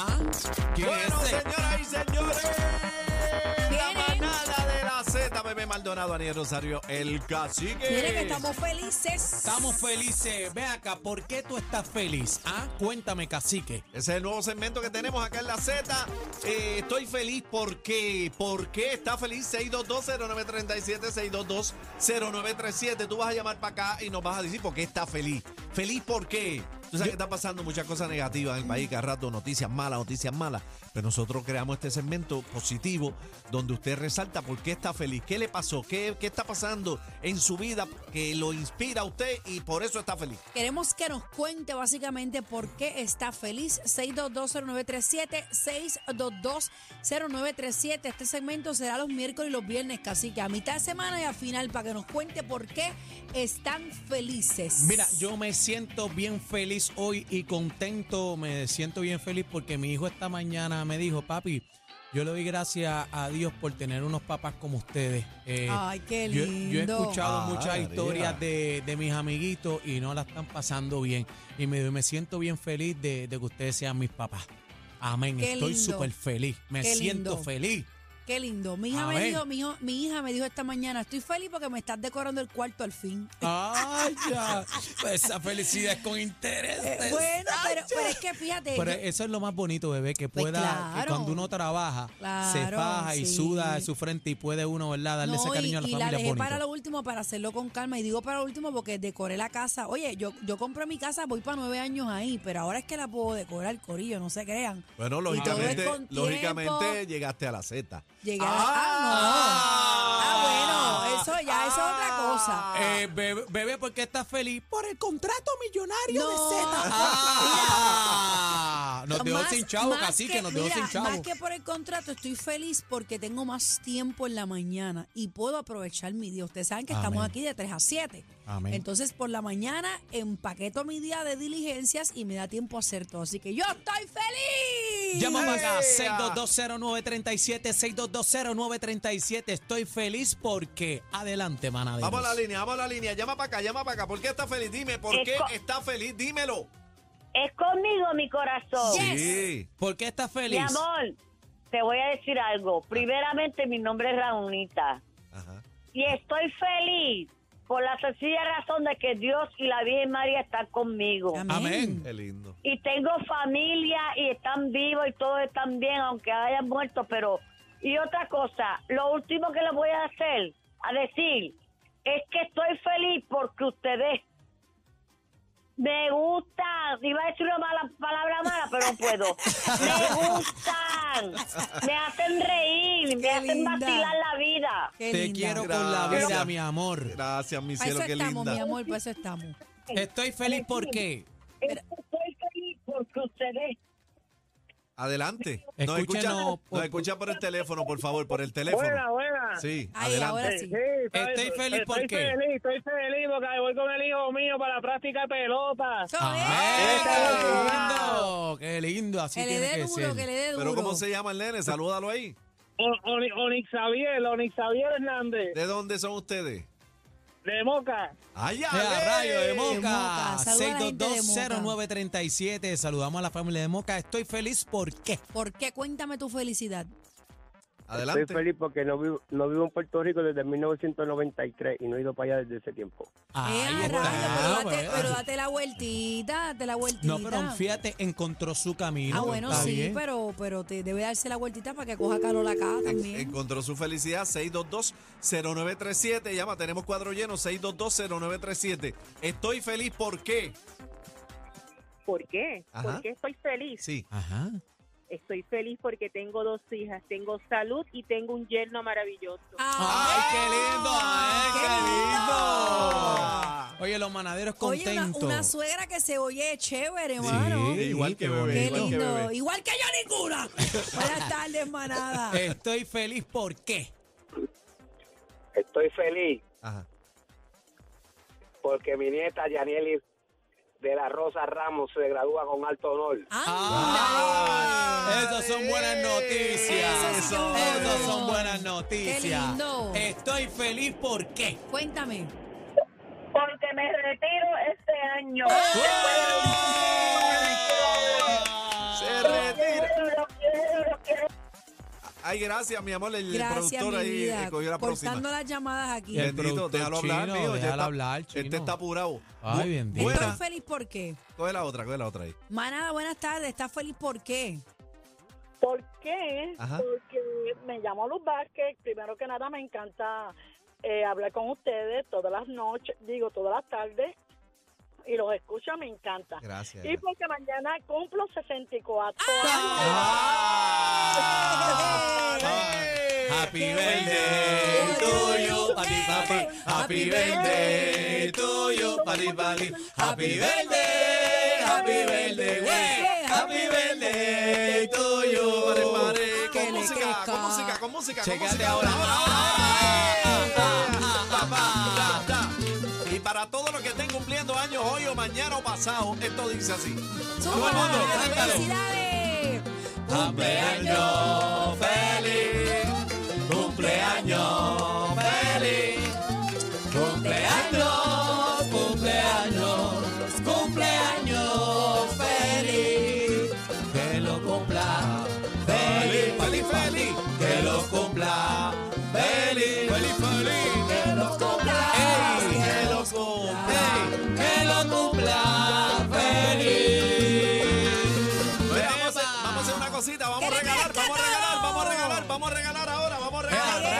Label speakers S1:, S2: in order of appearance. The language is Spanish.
S1: ¿Ah? ¿Quién
S2: Bueno, señoras y señores, la manada de la Z, bebé Maldonado, Aniel Rosario, el cacique.
S3: Miren que estamos felices.
S1: Estamos felices. Ve acá, ¿por qué tú estás feliz? ¿Ah? Cuéntame, cacique.
S2: Ese es el nuevo segmento que tenemos acá en la Z. Eh, estoy feliz porque, ¿por qué está feliz? 6220937, 6220937. Tú vas a llamar para acá y nos vas a decir por qué está feliz. ¿Feliz por qué? Tú sabes que está pasando muchas cosas negativas en el país, cada rato noticias malas, noticias malas. Pero nosotros creamos este segmento positivo donde usted resalta por qué está feliz, qué le pasó, qué, qué está pasando en su vida que lo inspira a usted y por eso está feliz.
S3: Queremos que nos cuente básicamente por qué está feliz. 6220937, 6220937. Este segmento será los miércoles y los viernes, casi que a mitad de semana y a final, para que nos cuente por qué están felices.
S1: Mira, yo me siento bien feliz hoy y contento. Me siento bien feliz porque mi hijo esta mañana me dijo, papi, yo le doy gracias a Dios por tener unos papás como ustedes. Eh,
S3: Ay, qué
S1: yo,
S3: lindo.
S1: yo he escuchado
S2: Ah,
S1: muchas
S2: María.
S1: historias de, de mis amiguitos y no la están pasando bien. Y me, me siento bien feliz de, de que ustedes sean mis papás. Amén.
S3: Qué
S1: Estoy súper feliz. Me
S3: Qué
S1: siento
S3: lindo.
S1: feliz.
S3: Qué lindo. Mi hija, me dijo, mi, hijo- mi hija me dijo esta mañana, estoy feliz porque me estás decorando el cuarto al fin.
S1: Ay, ya. Pues esa felicidad es con interés.
S3: Eh, bueno, pero, pero es que fíjate.
S1: Pero
S3: yo-
S1: eso es lo más bonito, bebé, que
S3: Pues
S1: pueda, que
S3: claro.
S1: cuando uno trabaja, se
S3: Claro,
S1: faja y
S3: sí.
S1: suda de su frente y puede uno, ¿verdad? Darle ese cariño a la
S3: y, y
S1: familia es
S3: dejé
S1: bonito.
S3: para lo último para hacerlo con calma. Y digo para lo último porque decoré la casa. Oye, yo, yo compré mi casa, voy para nueve años ahí, pero ahora es que la puedo decorar, corillo, no se crean.
S2: Bueno,
S3: todo es
S2: lógicamente,
S3: con
S2: lógicamente llegaste a la Z.
S3: Llegué a la- Ah, no. Ah, bueno, eso ya, eso es otra cosa.
S1: Eh, bebé, bebé, ¿por qué estás feliz? Por el contrato millonario
S3: No.
S1: de Z. Ah, nos dejó
S3: Más-
S1: sin chavo,
S3: más
S1: casi que nos dejó
S3: mira,
S1: sin chavo.
S3: Más que por el contrato, estoy feliz porque tengo más tiempo en la mañana y puedo aprovechar mi día. Ustedes saben que estamos
S1: Amén.
S3: aquí de 3 a 7.
S1: Amén.
S3: Entonces, por la mañana empaqueto mi día de diligencias y me da tiempo a hacer todo. Así que yo estoy feliz.
S1: Llama para acá,
S2: ¡Ea!
S1: 6220937, 6220937. Estoy feliz porque adelante, manaderos.
S2: Vamos a la línea, vamos a la línea. Llama para acá, llama para acá. ¿Por qué está feliz? Dime, ¿por
S4: Es
S2: qué está feliz? Dímelo.
S4: Es conmigo, mi corazón.
S3: Yes.
S2: Sí.
S1: ¿Por qué estás feliz?
S4: Mi amor, te voy a decir algo. Primeramente, mi nombre es Raunita.
S2: Ajá.
S4: Y estoy feliz por la sencilla razón de que Dios y la Virgen María están conmigo.
S3: Amén.
S1: Amén.
S2: Qué lindo.
S4: Y tengo familia y están vivos y todos están bien, aunque hayan muerto. Pero, y otra cosa, lo último que les voy a hacer, a decir, es que estoy feliz porque ustedes me gustan. Iba a decir una mala palabra mala, pero no puedo. Me Me hacen reír, me hacen
S3: linda.
S4: vacilar la vida.
S3: Qué
S1: Te
S3: linda.
S1: quiero con la
S2: Gracias.
S1: vida, mi amor.
S2: Gracias, mi
S3: Para
S2: cielo,
S3: eso
S2: qué
S3: estamos,
S2: linda.
S3: mi amor, para eso estamos.
S1: Estoy feliz porque
S4: Es que Estoy feliz porque ustedes
S2: Adelante. Nos escucha,
S1: por-
S2: nos escucha por el teléfono, por favor, por el teléfono.
S5: Buena, buena.
S2: Sí,
S3: Ay,
S2: adelante.
S3: ahora sí.
S1: Estoy feliz, ¿por
S5: estoy
S1: qué?
S5: feliz, estoy feliz porque voy con el hijo mío para la práctica de pelota.
S3: Es.
S1: ¡Qué lindo! ¡Qué lindo! Así
S3: Que le
S1: tiene
S3: dé
S1: que
S3: duro,
S1: ser.
S3: que le dé duro.
S2: Pero ¿cómo se llama el nene? Salúdalo ahí.
S5: O- Oni- Onix Xavier, Onix Xavier Hernández,
S2: ¿De dónde son ustedes?
S5: De Moca.
S2: ¡Ay,
S1: ¡Eh, a rayo de
S3: Moca. De Moca.
S1: 6220937. Saludamos a la familia de Moca. Estoy feliz porque
S3: ¿Por qué? Cuéntame tu felicidad.
S2: Adelante.
S6: Estoy feliz porque no vivo, no vivo en Puerto Rico desde 1993 y no he ido para allá desde ese tiempo.
S1: Ahí
S3: Eh, a
S1: está,
S3: rayos, pero, date, pero date la vueltita, date la vueltita.
S1: No, pero fíjate, encontró su camino.
S3: Ah, bueno, sí,
S1: bien.
S3: pero, pero te debe darse la vueltita para que coja calor acá también.
S2: Encontró su felicidad, 622-0937. Llama, tenemos cuadro lleno, 622-0937. Estoy feliz, ¿por qué?
S7: ¿Por qué?
S2: Ajá.
S7: ¿Por qué estoy feliz?
S2: Sí.
S1: Ajá.
S7: Estoy feliz porque tengo dos hijas, tengo salud y tengo un yerno maravilloso.
S1: ¡Ay, qué lindo! ¡Ay,
S3: ¡Qué
S1: qué lindo! Oye, los manaderos
S3: Oye, una,
S1: contentos.
S3: una suegra que se oye chévere, hermano.
S1: Sí,
S2: Igual que
S1: qué
S2: bebé,
S3: Qué
S2: igual que
S3: lindo.
S2: bebé.
S3: Igual que yo ninguna. Buenas tardes, manada.
S1: Estoy feliz porque
S6: Estoy feliz
S2: Ajá.
S6: porque mi nieta Yanieli de la Rosa Ramos se gradúa con alto honor.
S1: ¡Ah! Esas son buenas noticias.
S3: Eso sí que es bueno.
S1: Esas son buenas noticias.
S3: Qué lindo.
S1: Estoy feliz porque.
S3: Cuéntame.
S4: Porque me retiro este año.
S2: Se Ay, gracias, mi amor. El
S3: Gracias,
S2: productor
S3: mi
S2: ahí
S3: vida.
S2: eh, cogió la próxima.
S3: Cortando las llamadas aquí.
S1: El
S2: Bendito, déjalo hablar, mío.
S1: déjalo hablar, chino.
S2: Este está apurado.
S1: Ay, bendito.
S3: Estoy
S2: Buena.
S3: feliz por qué.
S2: Coge la otra, coge la otra ahí.
S3: Manada, buenas tardes. ¿Estás feliz por qué?
S8: ¿Por qué?
S2: Ajá.
S8: Porque me llamo Luz Vázquez. Primero que nada, me encanta eh, hablar con ustedes todas las noches, digo, todas las tardes. Y los escucho, me encanta.
S2: Gracias.
S8: Y porque mañana cumplo 64
S1: Happy birthday to you, pati papi. Happy birthday to you, pati papi. Happy birthday, happy birthday, wey. Happy birthday to you.
S2: Pare.
S3: Que
S2: Con música, con música, con música, con
S1: Chécate
S2: música.
S1: ahora.
S2: ahora, ahora. Hoy o mañana o pasado, esto dice así.
S1: Cántalo.
S3: ¡Felicidades!
S1: Cumpleaños